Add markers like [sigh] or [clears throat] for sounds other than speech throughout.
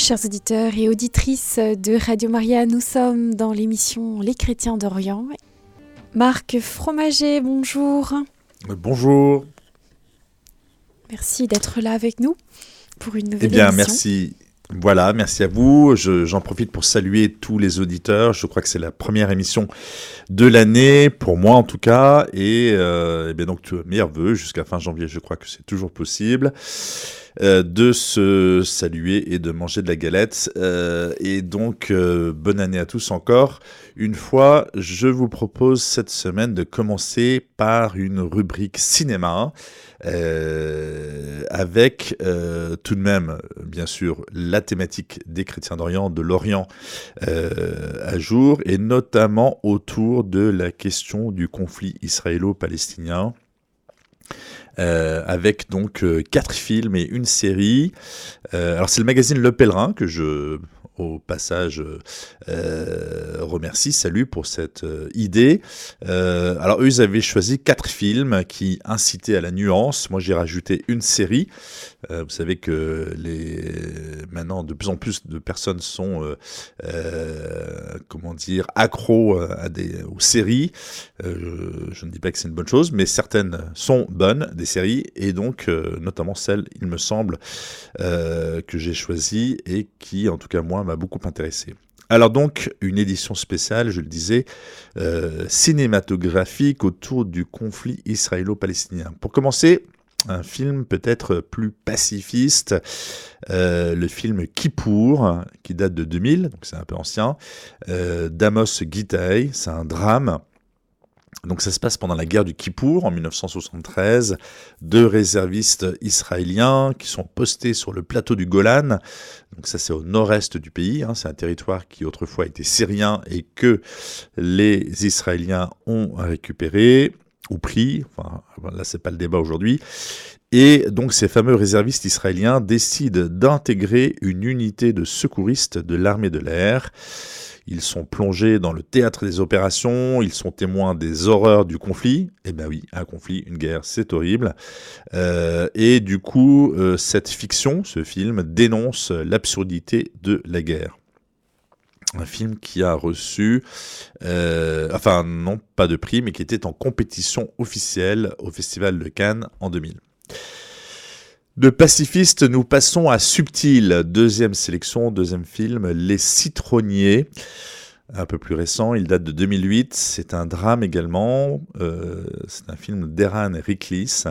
Chers auditeurs et auditrices de Radio Maria, nous sommes dans l'émission Les chrétiens d'Orient. Marc Fromager, bonjour. Bonjour. Merci d'être là avec nous pour une nouvelle Eh bien, émission. merci. Voilà, merci à vous. Je- J'en profite pour saluer tous les auditeurs. Je crois que c'est la première émission de l'année, pour moi en tout cas. Et, euh, eh bien donc, meilleurs vœux jusqu'à fin janvier. Je crois que c'est toujours possible euh, de se saluer et de manger de la galette. Euh, et donc, euh, bonne année à tous encore. Une fois, je vous propose cette semaine de commencer par une rubrique cinéma. euh, avec euh, tout de même, bien sûr, la thématique des chrétiens d'Orient, de l'Orient euh, à jour, et notamment autour de la question du conflit israélo-palestinien. Avec donc quatre films et une série. Alors c'est le magazine Le Pèlerin que je, au passage, euh, remercie, salue pour cette euh, idée. Euh, alors eux, ils avaient choisi quatre films qui incitaient à la nuance. Moi, j'ai rajouté une série. Euh, vous savez que les maintenant de plus en plus de personnes sont euh, euh, comment dire accros à des aux séries. Euh, je, ne dis pas que c'est une bonne chose, mais certaines sont bonnes des séries et donc euh, notamment celle, il me semble, euh, que j'ai choisie et qui, en tout cas moi, m'a beaucoup intéressé. Alors donc, une édition spéciale, je le disais, euh, cinématographique autour du conflit israélo-palestinien. Pour commencer, un film peut-être plus pacifiste, euh, le film Kippour, qui date de 2000, donc c'est un peu ancien, euh, d'Amos Gitaï, c'est un drame. Donc ça se passe pendant la guerre du Kippour en 1973. Deux réservistes israéliens qui sont postés sur le plateau du Golan. Donc ça c'est au nord-est du pays. hein. C'est un territoire qui autrefois était syrien et que les Israéliens ont récupéré ou pris. Enfin là c'est pas le débat aujourd'hui. Et donc ces fameux réservistes israéliens décident d'intégrer une unité de secouristes de l'armée de l'air. Ils sont plongés dans le théâtre des opérations, ils sont témoins des horreurs du conflit. Eh ben oui, un conflit, une guerre, c'est horrible. Euh, et du coup, euh, cette fiction, ce film, dénonce l'absurdité de la guerre. Un film qui a reçu, euh, enfin non pas de prix, mais qui était en compétition officielle au Festival de Cannes en 2000. De pacifiste, nous passons à Subtil, deuxième sélection, deuxième film, Les Citronniers, un peu plus récent, il date de 2008, c'est un drame également, euh, c'est un film d'Eran Riklis,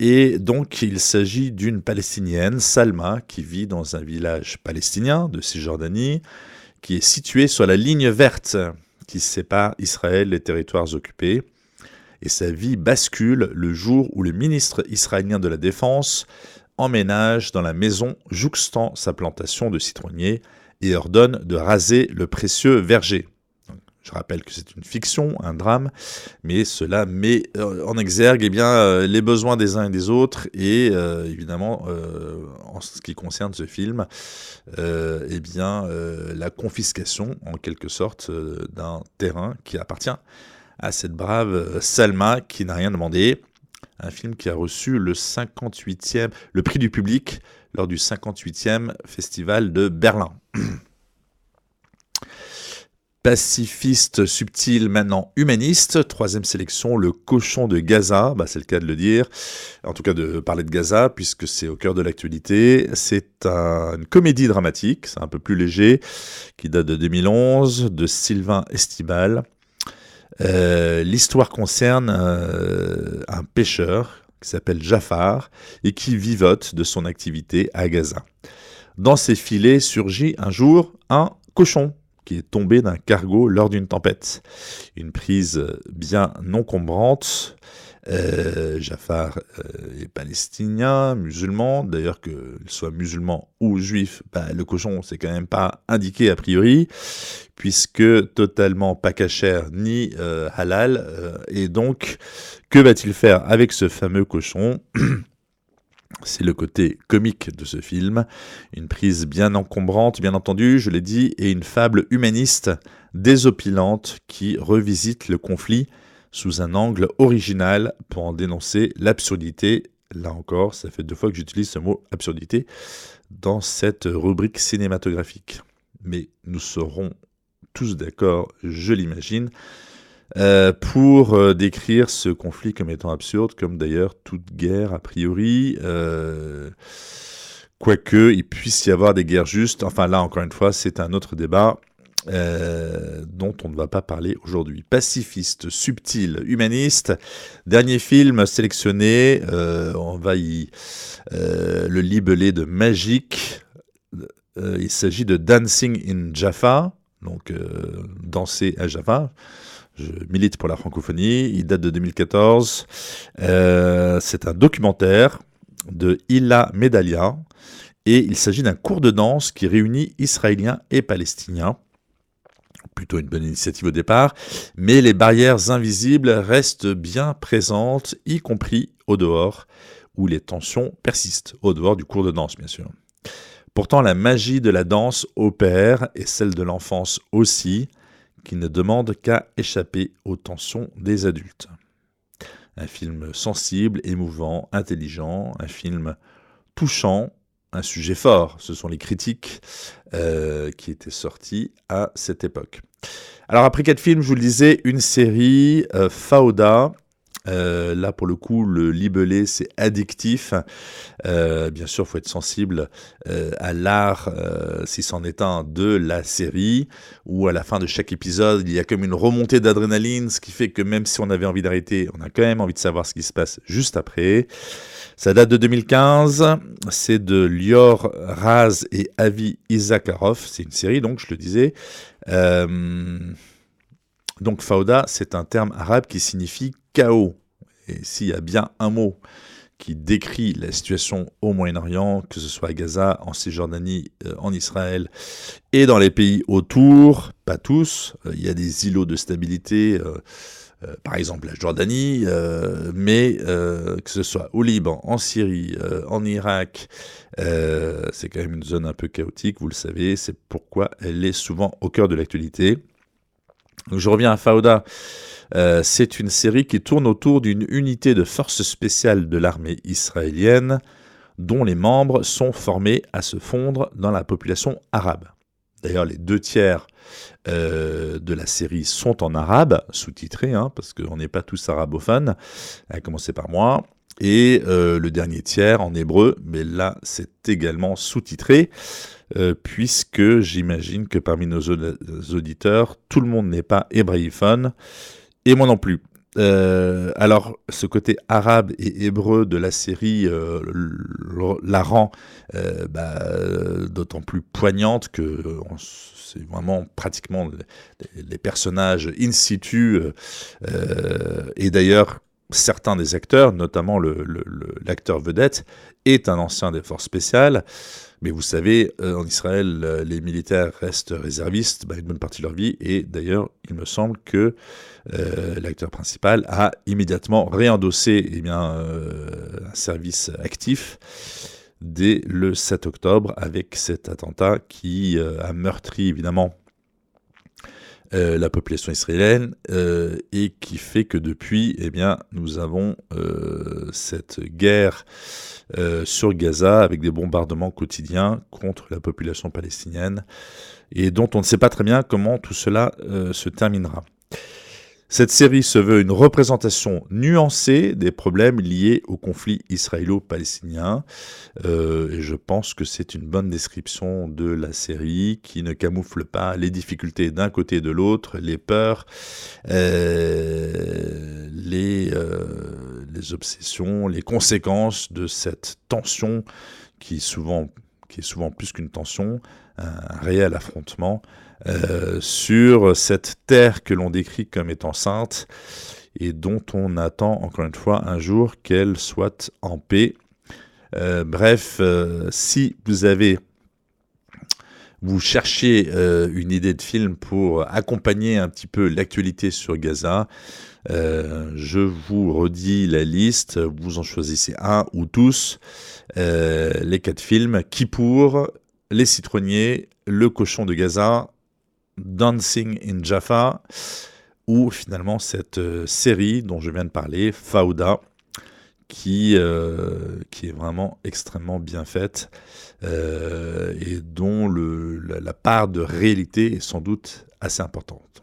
et donc il s'agit d'une Palestinienne, Salma, qui vit dans un village palestinien de Cisjordanie, qui est situé sur la ligne verte qui sépare Israël des territoires occupés et sa vie bascule le jour où le ministre israélien de la Défense emménage dans la maison jouxtant sa plantation de citronniers et ordonne de raser le précieux verger. Je rappelle que c'est une fiction, un drame, mais cela met euh, en exergue eh bien, euh, les besoins des uns et des autres et euh, évidemment, en ce qui concerne ce film, eh bien, la confiscation en quelque sorte d'un terrain qui appartient à cette brave euh, Salma qui n'a rien demandé. Un film qui a reçu le 58e, le prix du public lors du 58e festival de Berlin. [clears throat] Pacifiste, subtil, maintenant humaniste. Troisième sélection, le cochon de Gaza. Bah, c'est le cas de le dire. En tout cas, de parler de Gaza, puisque c'est au cœur de l'actualité. C'est un- une comédie dramatique, c'est un peu plus léger, qui date de 2011, de Sylvain Estibal. Euh, L'histoire concerne euh, un pêcheur qui s'appelle Jafar et qui vivote de son activité à Gaza. Dans ses filets surgit un jour un cochon qui est tombé d'un cargo lors d'une tempête. Une prise bien encombrante. Euh, Jafar euh, est palestinien, musulman. D'ailleurs, qu'il soit musulman ou juif, bah, le cochon, c'est quand même pas indiqué a priori, puisque totalement pas cachère ni euh, halal. et donc, que va-t-il faire avec ce fameux cochon [clears throat] C'est le côté comique de ce film, une prise bien encombrante, bien entendu, je l'ai dit, et une fable humaniste désopilante qui revisite le conflit sous un angle original pour en dénoncer l'absurdité Là encore, ça fait deux fois que j'utilise ce mot absurdité dans cette rubrique cinématographique. Mais nous serons tous d'accord, je l'imagine, euh, pour euh, décrire ce conflit comme étant absurde, comme d'ailleurs toute guerre a priori. Euh, quoique il puisse y avoir des guerres justes. Enfin là, encore une fois, c'est un autre débat. Dont on ne va pas parler aujourd'hui. Pacifiste, subtil, humaniste, dernier film sélectionné, on va y le libeler de magique. il s'agit de Dancing in Jaffa, donc danser à Jaffa je milite pour la francophonie. Il date de 2014. Euh, c'est un documentaire de Illa Medalia et il s'agit d'un cours de danse qui réunit Israéliens et Palestiniens. Plutôt une bonne initiative au départ, mais les barrières invisibles restent bien présentes, y compris au dehors, où les tensions persistent, au dehors du cours de danse bien sûr. Pourtant, la magie de la danse opère, et celle de l'enfance aussi, qui ne demande qu'à échapper aux tensions des adultes. Un film sensible, émouvant, intelligent, un film touchant, un sujet fort. Ce sont les critiques euh, qui étaient sorties à cette époque. Alors après quatre films, je vous le disais, une série, euh, Fauda, euh, là, pour le coup, le libellé, c'est addictif. Euh, bien sûr, faut être sensible euh, à l'art, si c'en est un, de la série, où à la fin de chaque épisode, il y a comme une remontée d'adrénaline, ce qui fait que même si on avait envie d'arrêter, on a quand même envie de savoir ce qui se passe juste après. Ça date de 2015, c'est de Lior Raz et Avi Isakharov, c'est une série, donc je le disais. donc Fauda, c'est un terme arabe qui signifie chaos. Et s'il y a bien un mot qui décrit la situation au Moyen-Orient, que ce soit à Gaza, en Cisjordanie, euh, en Israël et dans les pays autour, pas tous, euh, il y a des îlots de stabilité, euh, par exemple la Jordanie, mais que ce soit au Liban, en Syrie, en Irak, c'est quand même une zone un peu chaotique, vous le savez, c'est pourquoi elle est souvent au cœur de l'actualité. je reviens à Fauda. Euh, c'est une série qui tourne autour d'une unité de forces spéciales de l'armée israélienne dont les membres sont formés à se fondre dans la population arabe. D'ailleurs, les deux tiers euh, de la série sont en arabe, sous-titrés, hein, parce qu'on n'est pas tous arabophones, à commencer par moi, et euh, le dernier tiers en hébreu, mais là c'est également sous-titré, puisque j'imagine que parmi nos auditeurs, tout le monde n'est pas hébraïphone, et moi non plus. Euh, alors, ce côté arabe et hébreu de la série euh, la rend euh, bah, d'autant plus poignante que c'est vraiment pratiquement les, personnages in situ. et d'ailleurs, certains des acteurs, notamment l'acteur vedette, est un ancien des forces spéciales. Mais vous savez, en Israël, les militaires restent réservistes bah, une bonne partie de leur vie. Et d'ailleurs, il me semble que euh, l'acteur principal, a immédiatement réendossé eh euh, un service actif dès le 7 octobre avec cet attentat qui euh, a meurtri évidemment la population israélienne et qui fait que depuis, eh nous avons cette guerre sur Gaza avec des bombardements quotidiens contre la population palestinienne et dont on ne sait pas très bien comment tout cela se terminera. Cette série se veut une représentation nuancée des problèmes liés au conflit israélo-palestinien. Euh, et je pense que c'est une bonne description de la série qui ne camoufle pas les difficultés d'un côté et de l'autre, les peurs, euh, les, euh, les obsessions, les conséquences de cette tension qui, souvent, qui est souvent plus qu'une tension, un réel affrontement euh, sur cette terre que l'on décrit comme étant sainte et dont on attend encore une fois un jour qu'elle soit en paix. Euh, bref, euh, si vous avez vous cherchez une idée de film pour accompagner un petit peu l'actualité sur Gaza, je vous redis la liste, vous en choisissez un ou tous, les quatre films, qui pour Les Citronniers, Le Cochon de Gaza, Dancing in Jaffa, ou finalement cette euh, série dont je viens de parler, Fauda, qui, qui est vraiment extrêmement bien faite et dont le, la, part de réalité est sans doute assez importante.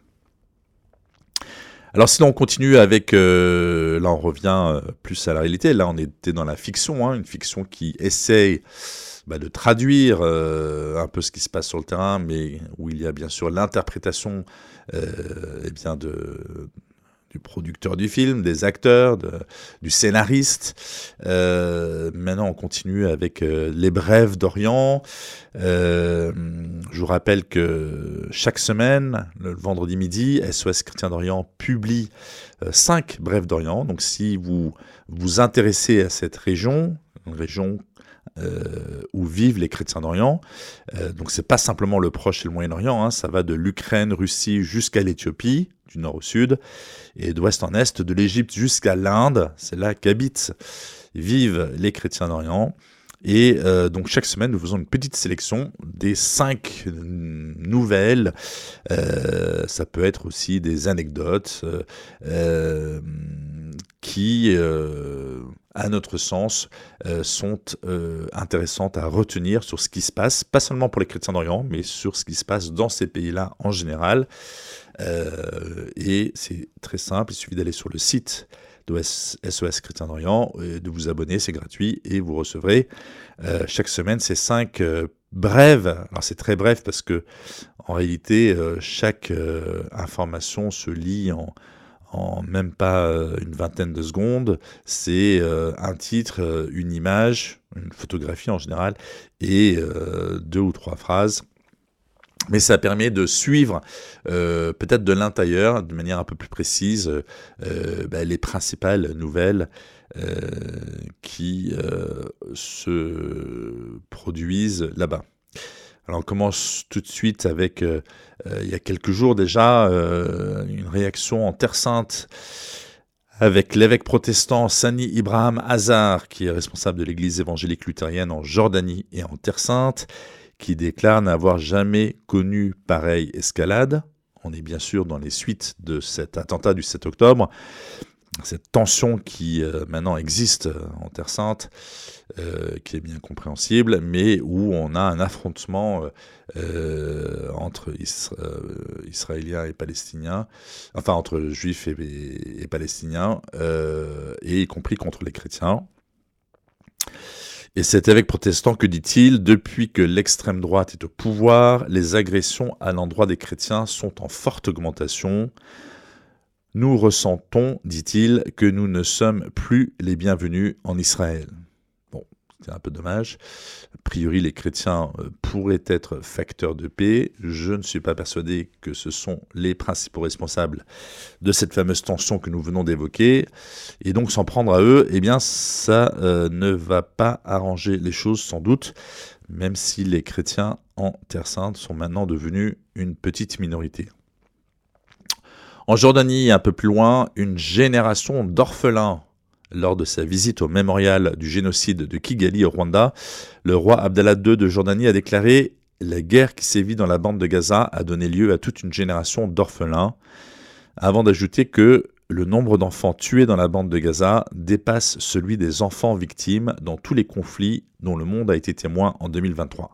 Alors sinon on continue avec, là on revient plus à la réalité, là on était dans la fiction, hein, une fiction qui essaye bah, de traduire euh, un peu ce qui se passe sur le terrain, mais où il y a bien sûr l'interprétation euh, eh de, du producteur du film, des acteurs, du scénariste. Euh, maintenant, on continue avec Les Brèves d'Orient. je vous rappelle que chaque semaine, le vendredi midi, SOS Chrétien d'Orient publie cinq Brèves d'Orient. Donc, si vous vous intéressez à cette région, une région euh, où vivent les chrétiens d'Orient. Euh, donc c'est pas simplement le Proche et le Moyen-Orient, hein, ça va de l'Ukraine, Russie jusqu'à l'Éthiopie, du nord au sud, et d'ouest en est, de l'Égypte jusqu'à l'Inde. C'est là qu'habitent, vivent les chrétiens d'Orient. Et euh, donc chaque semaine, nous faisons une petite sélection des cinq nouvelles. Euh, ça peut être aussi des anecdotes euh, qui, à notre sens, sont intéressantes à retenir sur ce qui se passe, pas seulement pour les chrétiens d'Orient, mais sur ce qui se passe dans ces pays-là en général. et c'est très simple, il suffit d'aller sur le site de SOS Chrétien d'Orient, de vous abonner, c'est gratuit, et vous recevrez euh, chaque semaine ces cinq euh, brèves. Alors c'est très bref parce que en réalité, euh, chaque information se lit en, même pas une vingtaine de secondes. C'est un titre, une image, une photographie en général, et deux ou trois phrases mais ça permet de suivre euh, peut-être de l'intérieur, de manière un peu plus précise, euh, bah, les principales nouvelles euh, qui se produisent là-bas. Alors on commence tout de suite avec, il y a quelques jours déjà, une réaction en Terre Sainte avec l'évêque protestant Sani Ibrahim Hazar, qui est responsable de l'église évangélique luthérienne en Jordanie et en Terre Sainte, qui déclare n'avoir jamais connu pareille escalade. On est bien sûr dans les suites de cet attentat du 7 octobre, cette tension qui euh, maintenant existe euh, en Terre Sainte, euh, qui est bien compréhensible, mais où on a un affrontement entre Israéliens et Palestiniens, enfin entre Juifs et, et Palestiniens, et y compris contre les chrétiens. Et cet évêque protestant, que dit-il Depuis que l'extrême droite est au pouvoir, les agressions à l'endroit des chrétiens sont en forte augmentation. Nous ressentons, dit-il, que nous ne sommes plus les bienvenus en Israël. C'est un peu dommage. A priori, les chrétiens euh, pourraient être facteurs de paix. Je ne suis pas persuadé que ce sont les principaux responsables de cette fameuse tension que nous venons d'évoquer. Et donc, s'en prendre à eux, eh bien, ça euh, ne va pas arranger les choses, sans doute, même si les chrétiens en Terre Sainte sont maintenant devenus une petite minorité. En Jordanie, un peu plus loin, une génération d'orphelins lors de sa visite au mémorial du génocide de Kigali au Rwanda, le roi Abdallah II de Jordanie a déclaré La guerre qui sévit dans la bande de Gaza a donné lieu à toute une génération d'orphelins, avant d'ajouter que le nombre d'enfants tués dans la bande de Gaza dépasse celui des enfants victimes dans tous les conflits dont le monde a été témoin en 2023.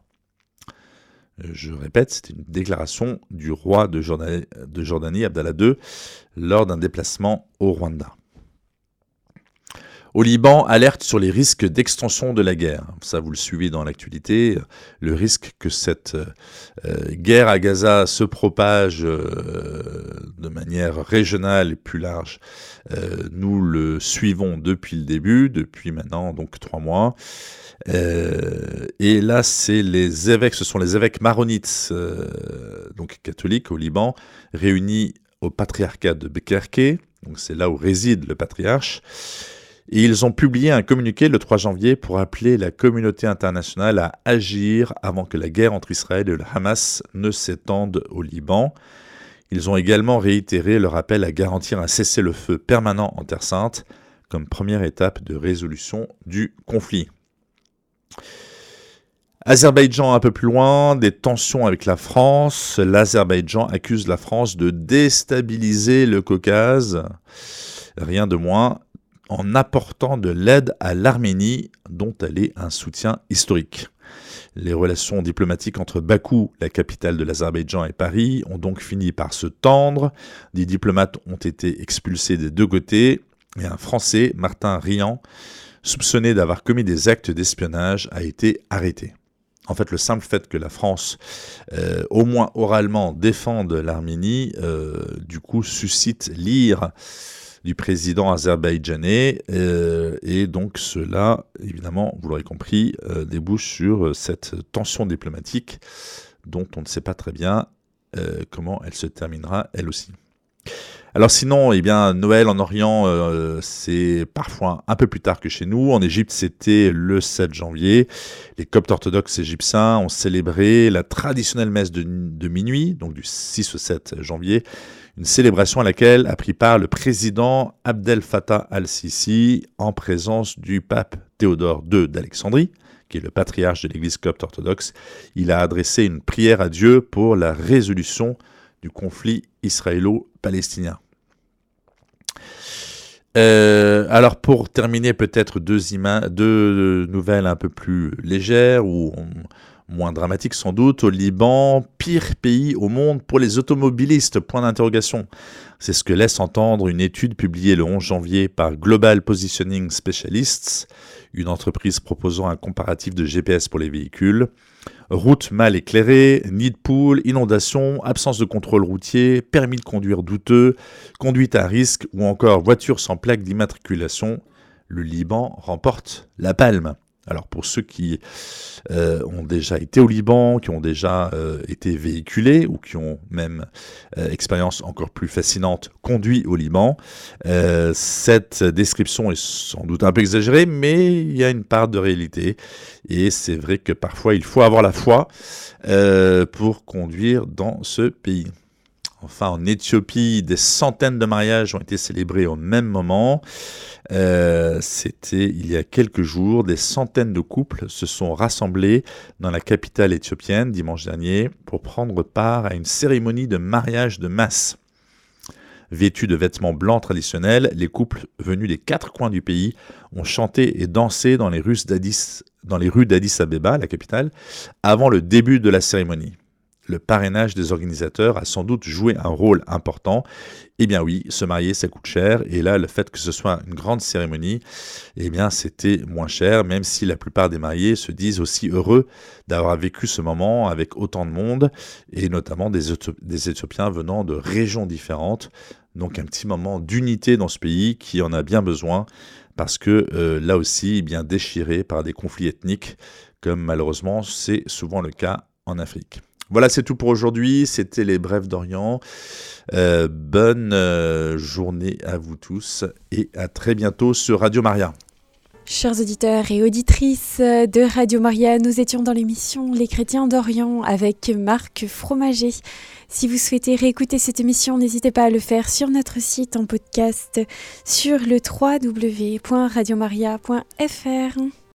Je répète, c'était une déclaration du roi de Jordanie, Abdallah II, lors d'un déplacement au Rwanda. Au Liban, alerte sur les risques d'extension de la guerre. Ça, vous le suivez dans l'actualité. Le risque que cette euh, guerre à Gaza se propage euh, de manière régionale et plus large, euh, nous le suivons depuis le début, depuis maintenant donc trois mois. Et là, c'est les évêques, ce sont les évêques maronites, donc catholiques au Liban, réunis au patriarcat de Bekerke. Donc c'est là où réside le patriarche et ils ont publié un communiqué le 3 janvier pour appeler la communauté internationale à agir avant que la guerre entre Israël et le Hamas ne s'étende au Liban. Ils ont également réitéré leur appel à garantir un cessez-le-feu permanent en Terre Sainte comme première étape de résolution du conflit. Azerbaïdjan un peu plus loin, des tensions avec la France. L'Azerbaïdjan accuse la France de déstabiliser le Caucase. Rien de moins en apportant de l'aide à l'Arménie, dont elle est un soutien historique. Les relations diplomatiques entre Bakou, la capitale de l'Azerbaïdjan, et Paris ont donc fini par se tendre. Des diplomates ont été expulsés des deux côtés et un Français, Martin Rian, soupçonné d'avoir commis des actes d'espionnage, a été arrêté. En fait, le simple fait que la France, euh, au moins oralement, défende l'Arménie, euh, du coup, suscite l'ire du président azerbaïdjanais. Euh, et donc cela, évidemment, vous l'aurez compris, débouche sur cette tension diplomatique dont on ne sait pas très bien comment elle se terminera elle aussi. Alors sinon, eh bien, Noël en Orient, c'est parfois un peu plus tard que chez nous. En Égypte, c'était le 7 janvier. Les coptes orthodoxes égyptiens ont célébré la traditionnelle messe de, de minuit, donc du 6 au 7 janvier, une célébration à laquelle a pris part le président Abdel Fattah al-Sisi en présence du pape Théodore II d'Alexandrie, qui est le patriarche de l'Église copte orthodoxe. Il a adressé une prière à Dieu pour la résolution du conflit israélo-palestinien. Euh, alors pour terminer peut-être deux, deux, nouvelles un peu plus légères ou moins dramatique sans doute, au Liban, pire pays au monde pour les automobilistes, point d'interrogation. C'est ce que laisse entendre une étude publiée le 11 janvier par Global Positioning Specialists, une entreprise proposant un comparatif de GPS pour les véhicules. Route mal éclairée, nid de poule, inondation, absence de contrôle routier, permis de conduire douteux, conduite à risque ou encore voiture sans plaque d'immatriculation, le Liban remporte la palme. Alors pour ceux qui euh, ont déjà été au Liban, qui ont déjà euh, été véhiculés ou qui ont même euh, expérience encore plus fascinante conduit au Liban, cette description est sans doute un peu exagérée, mais il y a une part de réalité. Et c'est vrai que parfois il faut avoir la foi pour conduire dans ce pays. Enfin, en Éthiopie, des centaines de mariages ont été célébrés au même moment. Euh, c'était il y a quelques jours, des centaines de couples se sont rassemblés dans la capitale éthiopienne dimanche dernier pour prendre part à une cérémonie de mariage de masse. Vêtus de vêtements blancs traditionnels, les couples venus des quatre coins du pays ont chanté et dansé dans les rues d'Addis, dans les rues d'Addis Abeba, la capitale, avant le début de la cérémonie le parrainage des organisateurs a sans doute joué un rôle important. Eh bien oui, se marier, ça coûte cher. Et là, le fait que ce soit une grande cérémonie, eh bien c'était moins cher, même si la plupart des mariés se disent aussi heureux d'avoir vécu ce moment avec autant de monde, et notamment des, Éthiopiens venant de régions différentes. Donc un petit moment d'unité dans ce pays qui en a bien besoin, parce que euh, là aussi, eh bien déchiré par des conflits ethniques, comme malheureusement c'est souvent le cas en Afrique. Voilà, c'est tout pour aujourd'hui. C'était les Brèves d'Orient. Euh, bonne euh, journée à vous tous et à très bientôt sur Radio Maria. Chers auditeurs et auditrices de Radio Maria, nous étions dans l'émission Les chrétiens d'Orient avec Marc Fromager. Si vous souhaitez réécouter cette émission, n'hésitez pas à le faire sur notre site en podcast sur le www.radiomaria.fr.